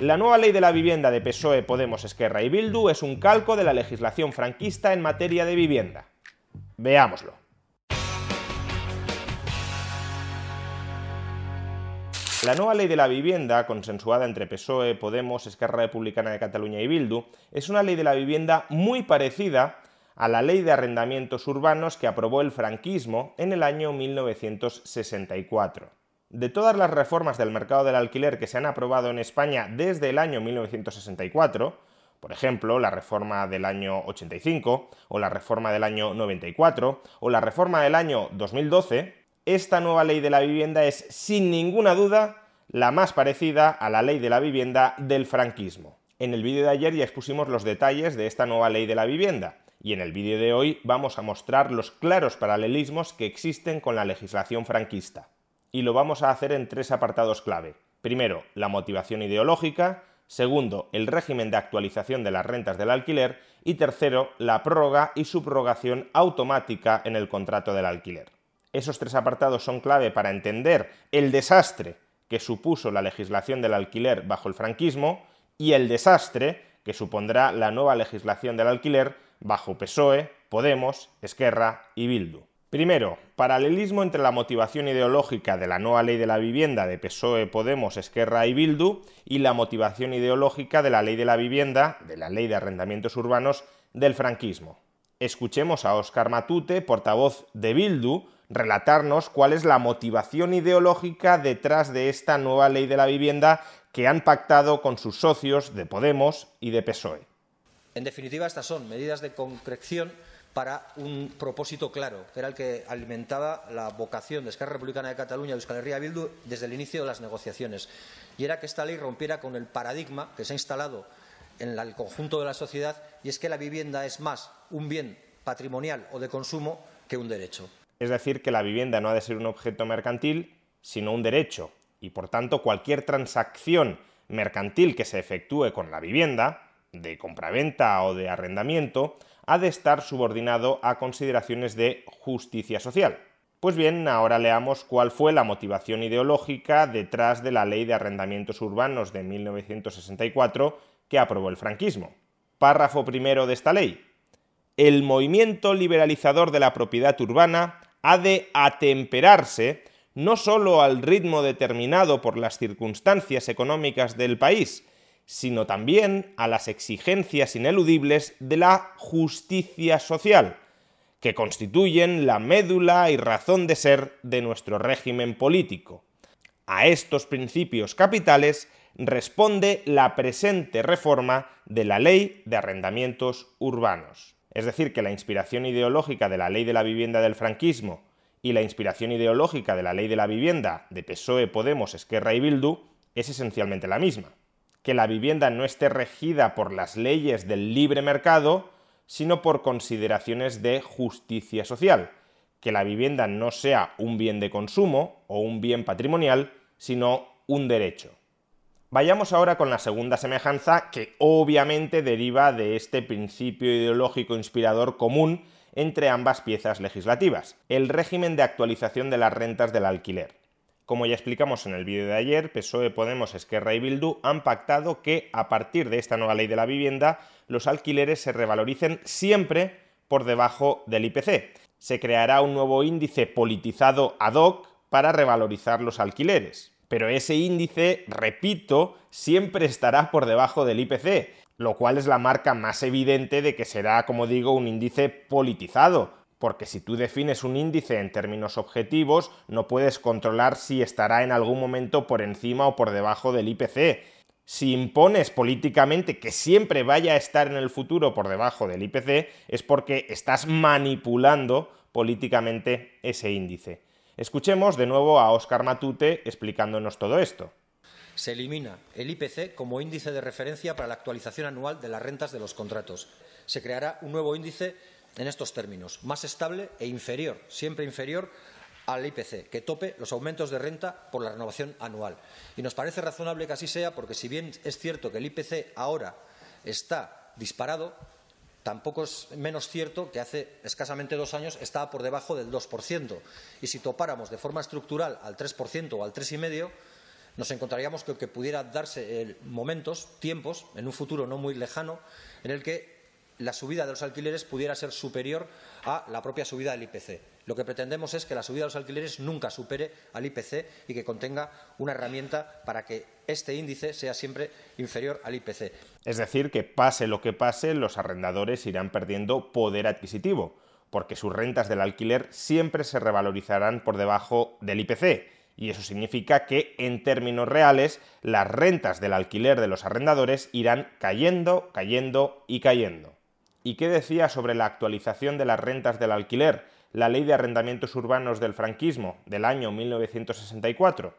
La nueva ley de la vivienda de PSOE, Podemos, Esquerra y Bildu es un calco de la legislación franquista en materia de vivienda. Veámoslo. La nueva ley de la vivienda, consensuada entre PSOE, Podemos, Esquerra Republicana de Cataluña y Bildu, es una ley de la vivienda muy parecida a la ley de arrendamientos urbanos que aprobó el franquismo en el año 1964. De todas las reformas del mercado del alquiler que se han aprobado en España desde el año 1964, por ejemplo, la reforma del año 85, o la reforma del año 94, o la reforma del año 2012, esta nueva ley de la vivienda es, sin ninguna duda, la más parecida a la ley de la vivienda del franquismo. En el vídeo de ayer ya expusimos los detalles de esta nueva ley de la vivienda, y en el vídeo de hoy vamos a mostrar los claros paralelismos que existen con la legislación franquista. Y lo vamos a hacer en tres apartados clave. Primero, la motivación ideológica, segundo, el régimen de actualización de las rentas del alquiler y tercero, la prórroga y subrogación automática en el contrato del alquiler. Esos tres apartados son clave para entender el desastre que supuso la legislación del alquiler bajo el franquismo y el desastre que supondrá la nueva legislación del alquiler bajo PSOE, Podemos, Esquerra y Bildu. Primero, paralelismo entre la motivación ideológica de la nueva ley de la vivienda de PSOE, Podemos, Esquerra y Bildu y la motivación ideológica de la ley de la vivienda, de la ley de arrendamientos urbanos del franquismo. Escuchemos a Óscar Matute, portavoz de Bildu, relatarnos cuál es la motivación ideológica detrás de esta nueva ley de la vivienda que han pactado con sus socios de Podemos y de PSOE. En definitiva, estas son medidas de concreción para un propósito claro, que era el que alimentaba la vocación de Esquerra Republicana de Cataluña y Euskal Herria Bildu desde el inicio de las negociaciones, y era que esta ley rompiera con el paradigma que se ha instalado en el conjunto de la sociedad, y es que la vivienda es más un bien patrimonial o de consumo que un derecho. Es decir, que la vivienda no ha de ser un objeto mercantil, sino un derecho, y por tanto cualquier transacción mercantil que se efectúe con la vivienda, de compraventa o de arrendamiento, ha de estar subordinado a consideraciones de justicia social. Pues bien, ahora leamos cuál fue la motivación ideológica detrás de la Ley de Arrendamientos Urbanos de 1964 que aprobó el franquismo. Párrafo primero de esta ley. El movimiento liberalizador de la propiedad urbana ha de atemperarse no sólo al ritmo determinado por las circunstancias económicas del país, sino también a las exigencias ineludibles de la justicia social, que constituyen la médula y razón de ser de nuestro régimen político. A estos principios capitales responde la presente reforma de la Ley de Arrendamientos Urbanos. Es decir, que la inspiración ideológica de la Ley de la Vivienda del franquismo y la inspiración ideológica de la Ley de la Vivienda de PSOE, Podemos, Esquerra y Bildu es esencialmente la misma que la vivienda no esté regida por las leyes del libre mercado, sino por consideraciones de justicia social, que la vivienda no sea un bien de consumo o un bien patrimonial, sino un derecho. Vayamos ahora con la segunda semejanza que obviamente deriva de este principio ideológico inspirador común entre ambas piezas legislativas, el régimen de actualización de las rentas del alquiler. Como ya explicamos en el vídeo de ayer, PSOE, Podemos, Esquerra y Bildu han pactado que a partir de esta nueva ley de la vivienda los alquileres se revaloricen siempre por debajo del IPC. Se creará un nuevo índice politizado ad hoc para revalorizar los alquileres. Pero ese índice, repito, siempre estará por debajo del IPC, lo cual es la marca más evidente de que será, como digo, un índice politizado, porque si tú defines un índice en términos objetivos, no puedes controlar si estará en algún momento por encima o por debajo del IPC. Si impones políticamente que siempre vaya a estar en el futuro por debajo del IPC, es porque estás manipulando políticamente ese índice. Escuchemos de nuevo a Óscar Matute explicándonos todo esto. Se elimina el IPC como índice de referencia para la actualización anual de las rentas de los contratos. Se creará un nuevo índice en estos términos, más estable e inferior, siempre inferior al IPC, que tope los aumentos de renta por la renovación anual. Y nos parece razonable que así sea porque si bien es cierto que el IPC ahora está disparado, tampoco es menos cierto que hace escasamente dos años estaba por debajo del 2%. Y si topáramos de forma estructural al 3% o al 3,5%, nos encontraríamos que, que pudiera darse momentos, tiempos, en un futuro no muy lejano, en el que la subida de los alquileres pudiera ser superior a la propia subida del IPC. Lo que pretendemos es que la subida de los alquileres nunca supere al IPC y que contenga una herramienta para que este índice sea siempre inferior al IPC. Es decir, que pase lo que pase, los arrendadores irán perdiendo poder adquisitivo, porque sus rentas del alquiler siempre se revalorizarán por debajo del IPC. Y eso significa que, en términos reales, las rentas del alquiler de los arrendadores irán cayendo, cayendo y cayendo. ¿Y qué decía sobre la actualización de las rentas del alquiler la Ley de Arrendamientos Urbanos del Franquismo del año 1964?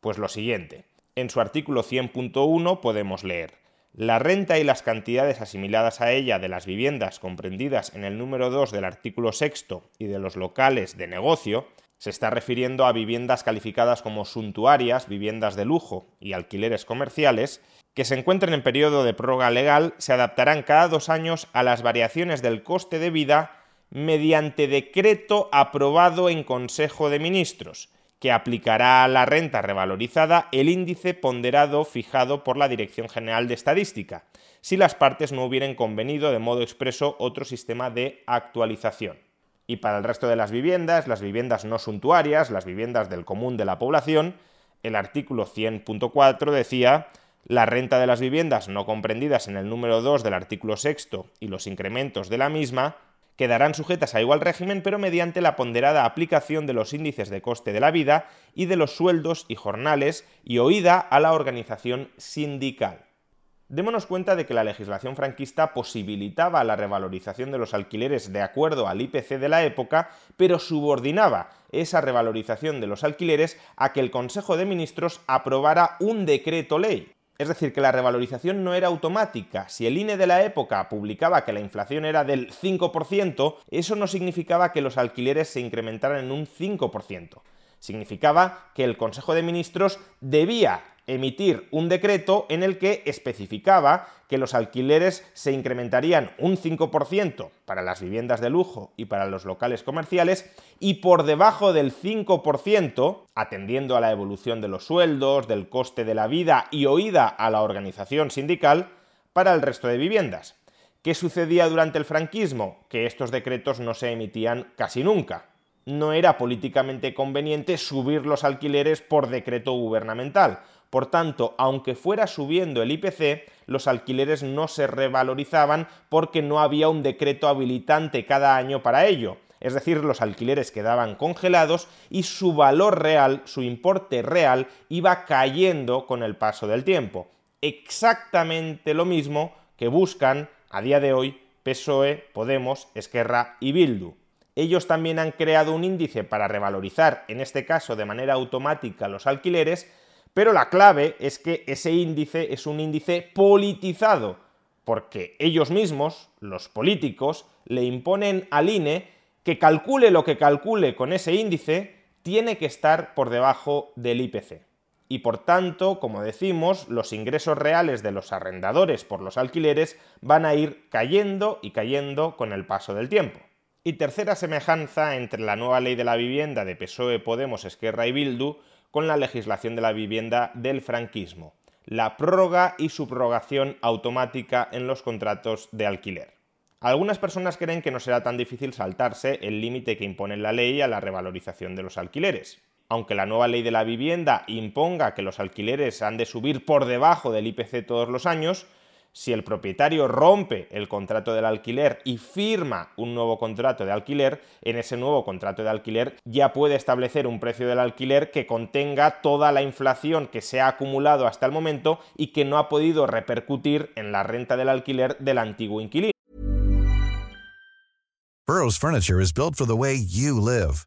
Pues lo siguiente. En su artículo 100.1 podemos leer la renta y las cantidades asimiladas a ella de las viviendas comprendidas en el número 2 del artículo 6 y de los locales de negocio se está refiriendo a viviendas calificadas como suntuarias, viviendas de lujo y alquileres comerciales que se encuentren en periodo de prórroga legal se adaptarán cada dos años a las variaciones del coste de vida mediante decreto aprobado en Consejo de Ministros, que aplicará a la renta revalorizada el índice ponderado fijado por la Dirección General de Estadística, si las partes no hubieran convenido de modo expreso otro sistema de actualización. Y para el resto de las viviendas, las viviendas no suntuarias, las viviendas del común de la población, el artículo 100.4 decía la renta de las viviendas no comprendidas en el número 2 del artículo 6 y los incrementos de la misma quedarán sujetas a igual régimen pero mediante la ponderada aplicación de los índices de coste de la vida y de los sueldos y jornales y oída a la organización sindical. Démonos cuenta de que la legislación franquista posibilitaba la revalorización de los alquileres de acuerdo al IPC de la época, pero subordinaba esa revalorización de los alquileres a que el Consejo de Ministros aprobara un decreto ley. Es decir, que la revalorización no era automática. Si el INE de la época publicaba que la inflación era del 5%, eso no significaba que los alquileres se incrementaran en un 5%. Significaba que el Consejo de Ministros debía emitir un decreto en el que especificaba que los alquileres se incrementarían un 5% para las viviendas de lujo y para los locales comerciales y por debajo del 5%, atendiendo a la evolución de los sueldos, del coste de la vida y oída a la organización sindical, para el resto de viviendas. ¿Qué sucedía durante el franquismo? Que estos decretos no se emitían casi nunca. No era políticamente conveniente subir los alquileres por decreto gubernamental, por tanto, aunque fuera subiendo el IPC, los alquileres no se revalorizaban porque no había un decreto habilitante cada año para ello. Es decir, los alquileres quedaban congelados y su valor real, su importe real, iba cayendo con el paso del tiempo. Exactamente lo mismo que buscan a día de hoy PSOE, Podemos, Esquerra y Bildu. Ellos también han creado un índice para revalorizar, en este caso de manera automática, los alquileres, pero la clave es que ese índice es un índice politizado, porque ellos mismos, los políticos, le imponen al INE que calcule lo que calcule con ese índice, tiene que estar por debajo del IPC. Y por tanto, como decimos, los ingresos reales de los arrendadores por los alquileres van a ir cayendo y cayendo con el paso del tiempo. Y tercera semejanza entre la nueva ley de la vivienda de PSOE, Podemos, Esquerra y Bildu con la legislación de la vivienda del franquismo, la prórroga y subrogación automática en los contratos de alquiler. Algunas personas creen que no será tan difícil saltarse el límite que impone la ley a la revalorización de los alquileres. Aunque la nueva ley de la vivienda imponga que los alquileres han de subir por debajo del IPC todos los años, si el propietario rompe el contrato del alquiler y firma un nuevo contrato de alquiler, en ese nuevo contrato de alquiler ya puede establecer un precio del alquiler que contenga toda la inflación que se ha acumulado hasta el momento y que no ha podido repercutir en la renta del alquiler del antiguo inquilino. Burroughs Furniture is built for the way you live.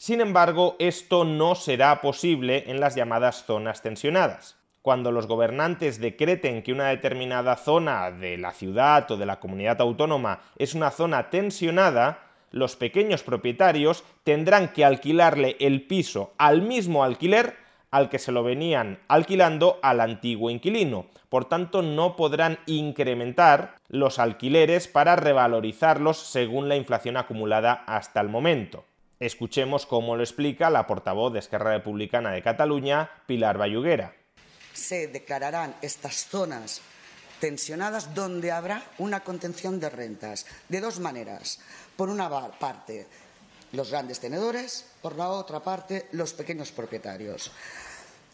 Sin embargo, esto no será posible en las llamadas zonas tensionadas. Cuando los gobernantes decreten que una determinada zona de la ciudad o de la comunidad autónoma es una zona tensionada, los pequeños propietarios tendrán que alquilarle el piso al mismo alquiler al que se lo venían alquilando al antiguo inquilino. Por tanto, no podrán incrementar los alquileres para revalorizarlos según la inflación acumulada hasta el momento. Escuchemos cómo lo explica la portavoz de Esquerra Republicana de Cataluña, Pilar Bayuguera. se declararán estas zonas tensionadas donde habrá una contención de rentas de dos maneras. Por una parte, los grandes tenedores, por la otra parte, los pequeños propietarios.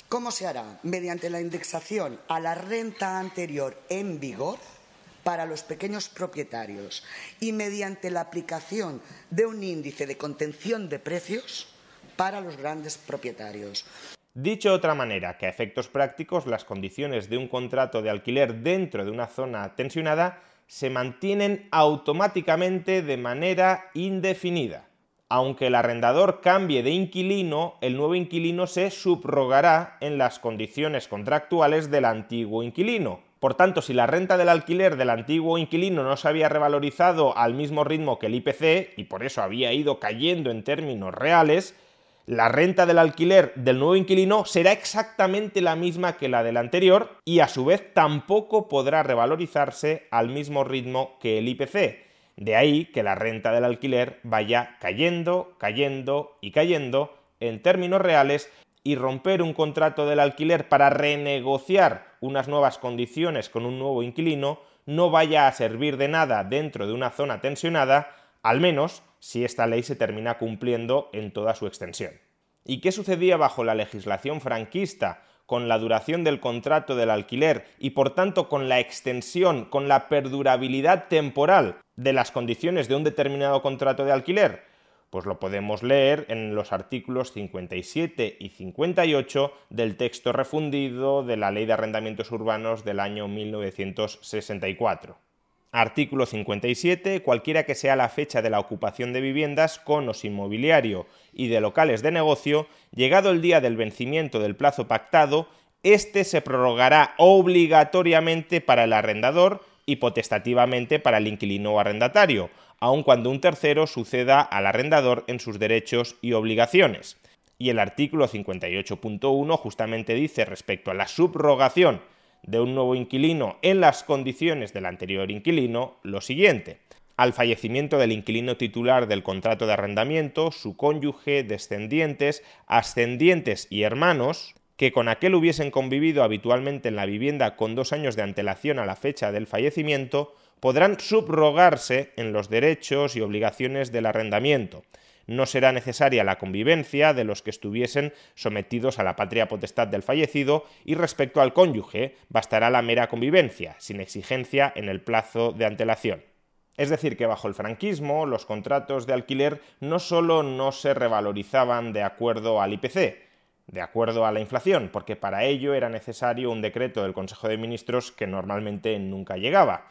¿Cómo se hará? Mediante la indexación a la renta anterior en vigor para los pequeños propietarios y mediante la aplicación de un índice de contención de precios para los grandes propietarios. Dicho de otra manera, que a efectos prácticos las condiciones de un contrato de alquiler dentro de una zona tensionada se mantienen automáticamente de manera indefinida. Aunque el arrendador cambie de inquilino, el nuevo inquilino se subrogará en las condiciones contractuales del antiguo inquilino. Por tanto, si la renta del alquiler del antiguo inquilino no se había revalorizado al mismo ritmo que el IPC y por eso había ido cayendo en términos reales, la renta del alquiler del nuevo inquilino será exactamente la misma que la del anterior y a su vez tampoco podrá revalorizarse al mismo ritmo que el IPC. De ahí que la renta del alquiler vaya cayendo, cayendo y cayendo en términos reales y romper un contrato del alquiler para renegociar unas nuevas condiciones con un nuevo inquilino no vaya a servir de nada dentro de una zona tensionada, al menos si esta ley se termina cumpliendo en toda su extensión. ¿Y qué sucedía bajo la legislación franquista con la duración del contrato del alquiler y por tanto con la extensión, con la perdurabilidad temporal de las condiciones de un determinado contrato de alquiler? Pues lo podemos leer en los artículos 57 y 58 del texto refundido de la Ley de Arrendamientos Urbanos del año 1964. Artículo 57. Cualquiera que sea la fecha de la ocupación de viviendas con o sin mobiliario y de locales de negocio, llegado el día del vencimiento del plazo pactado, este se prorrogará obligatoriamente para el arrendador y potestativamente para el inquilino o arrendatario, aun cuando un tercero suceda al arrendador en sus derechos y obligaciones. Y el artículo 58.1 justamente dice respecto a la subrogación de un nuevo inquilino en las condiciones del anterior inquilino lo siguiente. Al fallecimiento del inquilino titular del contrato de arrendamiento, su cónyuge, descendientes, ascendientes y hermanos, que con aquel hubiesen convivido habitualmente en la vivienda con dos años de antelación a la fecha del fallecimiento, podrán subrogarse en los derechos y obligaciones del arrendamiento. No será necesaria la convivencia de los que estuviesen sometidos a la patria potestad del fallecido y respecto al cónyuge bastará la mera convivencia, sin exigencia en el plazo de antelación. Es decir, que bajo el franquismo los contratos de alquiler no solo no se revalorizaban de acuerdo al IPC, de acuerdo a la inflación, porque para ello era necesario un decreto del Consejo de Ministros que normalmente nunca llegaba,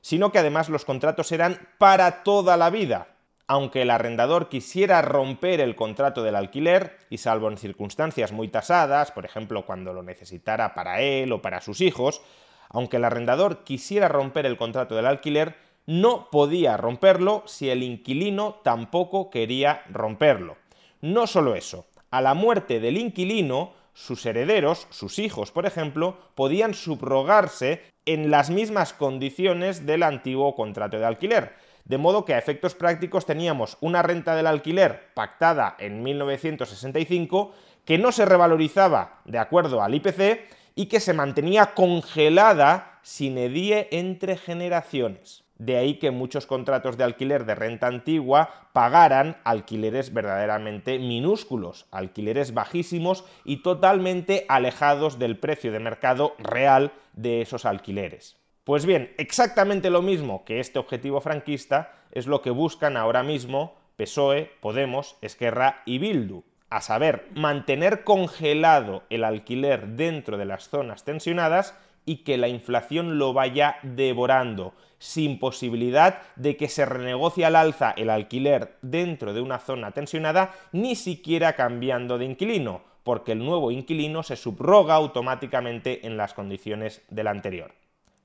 sino que además los contratos eran para toda la vida, aunque el arrendador quisiera romper el contrato del alquiler, y salvo en circunstancias muy tasadas, por ejemplo cuando lo necesitara para él o para sus hijos, aunque el arrendador quisiera romper el contrato del alquiler, no podía romperlo si el inquilino tampoco quería romperlo. No solo eso, a la muerte del inquilino, sus herederos, sus hijos, por ejemplo, podían subrogarse en las mismas condiciones del antiguo contrato de alquiler. De modo que a efectos prácticos teníamos una renta del alquiler pactada en 1965 que no se revalorizaba de acuerdo al IPC y que se mantenía congelada sin edie entre generaciones. De ahí que muchos contratos de alquiler de renta antigua pagaran alquileres verdaderamente minúsculos, alquileres bajísimos y totalmente alejados del precio de mercado real de esos alquileres. Pues bien, exactamente lo mismo que este objetivo franquista es lo que buscan ahora mismo PSOE, Podemos, Esquerra y Bildu, a saber, mantener congelado el alquiler dentro de las zonas tensionadas y que la inflación lo vaya devorando, sin posibilidad de que se renegocie al alza el alquiler dentro de una zona tensionada, ni siquiera cambiando de inquilino, porque el nuevo inquilino se subroga automáticamente en las condiciones del anterior.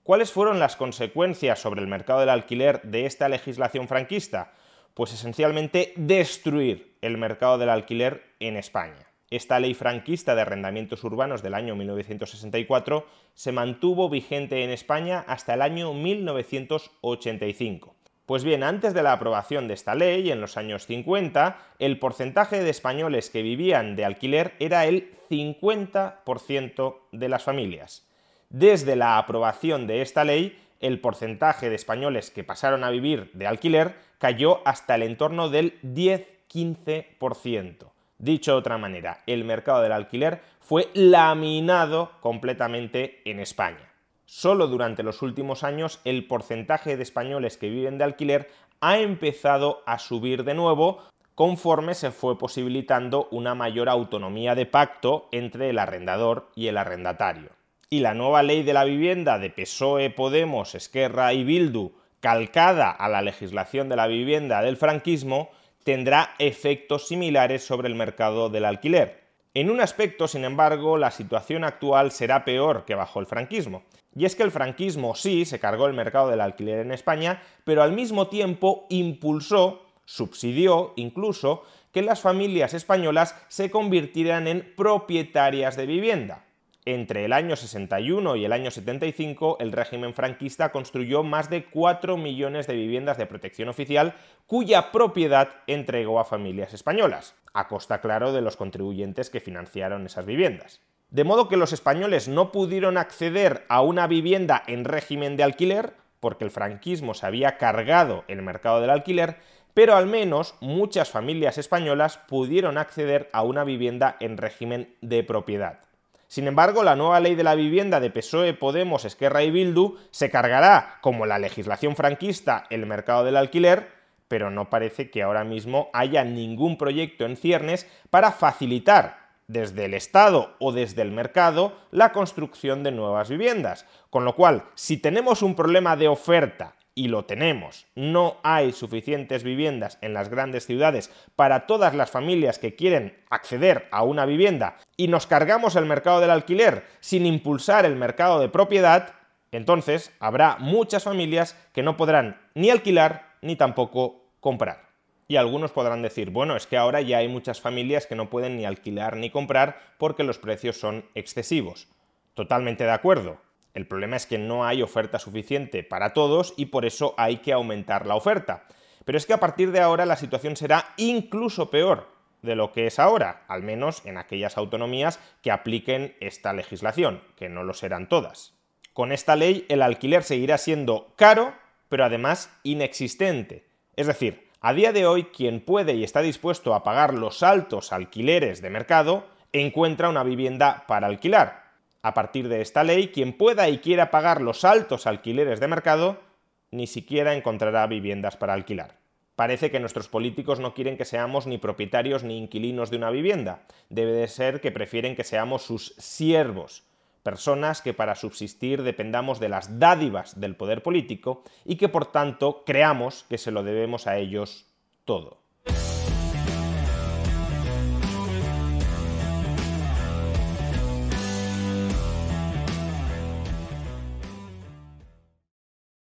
¿Cuáles fueron las consecuencias sobre el mercado del alquiler de esta legislación franquista? Pues esencialmente destruir el mercado del alquiler en España. Esta ley franquista de arrendamientos urbanos del año 1964 se mantuvo vigente en España hasta el año 1985. Pues bien, antes de la aprobación de esta ley, en los años 50, el porcentaje de españoles que vivían de alquiler era el 50% de las familias. Desde la aprobación de esta ley, el porcentaje de españoles que pasaron a vivir de alquiler cayó hasta el entorno del 10-15%. Dicho de otra manera, el mercado del alquiler fue laminado completamente en España. Solo durante los últimos años el porcentaje de españoles que viven de alquiler ha empezado a subir de nuevo conforme se fue posibilitando una mayor autonomía de pacto entre el arrendador y el arrendatario. Y la nueva ley de la vivienda de PSOE, Podemos, Esquerra y Bildu, calcada a la legislación de la vivienda del franquismo, tendrá efectos similares sobre el mercado del alquiler. En un aspecto, sin embargo, la situación actual será peor que bajo el franquismo. Y es que el franquismo sí se cargó el mercado del alquiler en España, pero al mismo tiempo impulsó, subsidió incluso, que las familias españolas se convirtieran en propietarias de vivienda. Entre el año 61 y el año 75, el régimen franquista construyó más de 4 millones de viviendas de protección oficial cuya propiedad entregó a familias españolas, a costa claro de los contribuyentes que financiaron esas viviendas. De modo que los españoles no pudieron acceder a una vivienda en régimen de alquiler, porque el franquismo se había cargado el mercado del alquiler, pero al menos muchas familias españolas pudieron acceder a una vivienda en régimen de propiedad. Sin embargo, la nueva ley de la vivienda de PSOE, Podemos, Esquerra y Bildu se cargará, como la legislación franquista, el mercado del alquiler, pero no parece que ahora mismo haya ningún proyecto en ciernes para facilitar desde el Estado o desde el mercado la construcción de nuevas viviendas. Con lo cual, si tenemos un problema de oferta y lo tenemos. No hay suficientes viviendas en las grandes ciudades para todas las familias que quieren acceder a una vivienda y nos cargamos el mercado del alquiler sin impulsar el mercado de propiedad, entonces habrá muchas familias que no podrán ni alquilar ni tampoco comprar. Y algunos podrán decir, bueno, es que ahora ya hay muchas familias que no pueden ni alquilar ni comprar porque los precios son excesivos. Totalmente de acuerdo. El problema es que no hay oferta suficiente para todos y por eso hay que aumentar la oferta. Pero es que a partir de ahora la situación será incluso peor de lo que es ahora, al menos en aquellas autonomías que apliquen esta legislación, que no lo serán todas. Con esta ley el alquiler seguirá siendo caro, pero además inexistente. Es decir, a día de hoy quien puede y está dispuesto a pagar los altos alquileres de mercado encuentra una vivienda para alquilar, a partir de esta ley, quien pueda y quiera pagar los altos alquileres de mercado ni siquiera encontrará viviendas para alquilar. Parece que nuestros políticos no quieren que seamos ni propietarios ni inquilinos de una vivienda. Debe de ser que prefieren que seamos sus siervos, personas que para subsistir dependamos de las dádivas del poder político y que por tanto creamos que se lo debemos a ellos todo.